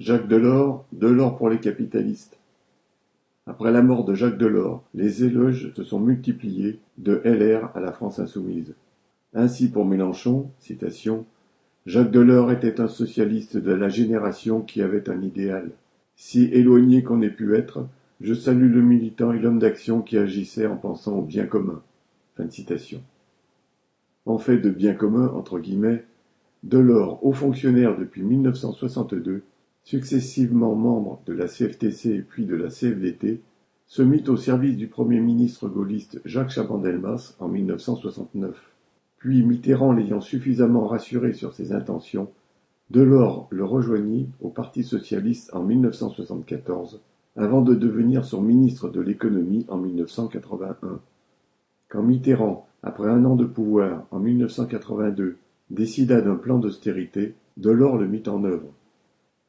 Jacques Delors, Delors pour les capitalistes. Après la mort de Jacques Delors, les éloges se sont multipliés de LR à la France insoumise. Ainsi pour Mélenchon, Jacques Delors était un socialiste de la génération qui avait un idéal. Si éloigné qu'on ait pu être, je salue le militant et l'homme d'action qui agissait en pensant au bien commun. Fin citation. En fait de bien commun, entre guillemets, Delors, haut fonctionnaire depuis 1962, successivement membre de la CFTC puis de la CFDT, se mit au service du Premier ministre gaulliste Jacques Chaban-Delmas en 1969. Puis Mitterrand l'ayant suffisamment rassuré sur ses intentions, Delors le rejoignit au Parti socialiste en 1974, avant de devenir son ministre de l'économie en 1981. Quand Mitterrand, après un an de pouvoir, en 1982, décida d'un plan d'austérité, Delors le mit en œuvre.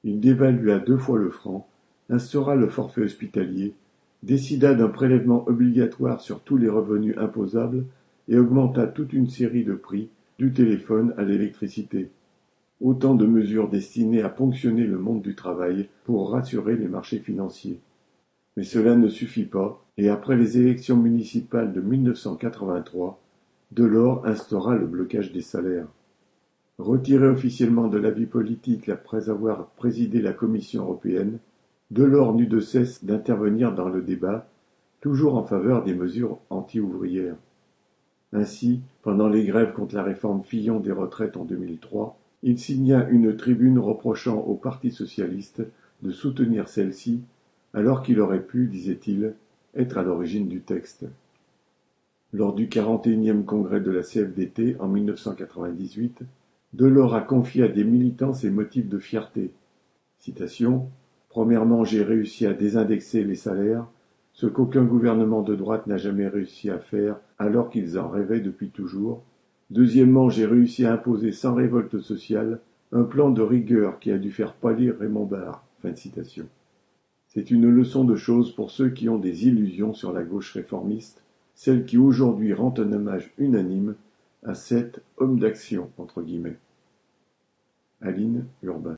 Il dévalua deux fois le franc, instaura le forfait hospitalier, décida d'un prélèvement obligatoire sur tous les revenus imposables et augmenta toute une série de prix, du téléphone à l'électricité. Autant de mesures destinées à ponctionner le monde du travail pour rassurer les marchés financiers. Mais cela ne suffit pas, et après les élections municipales de 1983, Delors instaura le blocage des salaires. Retiré officiellement de la vie politique après avoir présidé la Commission européenne, Delors n'eut de cesse d'intervenir dans le débat, toujours en faveur des mesures anti-ouvrières. Ainsi, pendant les grèves contre la réforme Fillon des retraites en 2003, il signa une tribune reprochant au Parti socialiste de soutenir celle-ci, alors qu'il aurait pu, disait-il, être à l'origine du texte. Lors du 41e congrès de la CFDT en 1998, Delors a confié à des militants ses motifs de fierté. Citation Premièrement, j'ai réussi à désindexer les salaires, ce qu'aucun gouvernement de droite n'a jamais réussi à faire alors qu'ils en rêvaient depuis toujours. Deuxièmement, j'ai réussi à imposer sans révolte sociale un plan de rigueur qui a dû faire pâlir Raymond Barre. C'est une leçon de choses pour ceux qui ont des illusions sur la gauche réformiste, celle qui aujourd'hui rend un hommage unanime à cet homme d'action, entre guillemets. Aline Urbain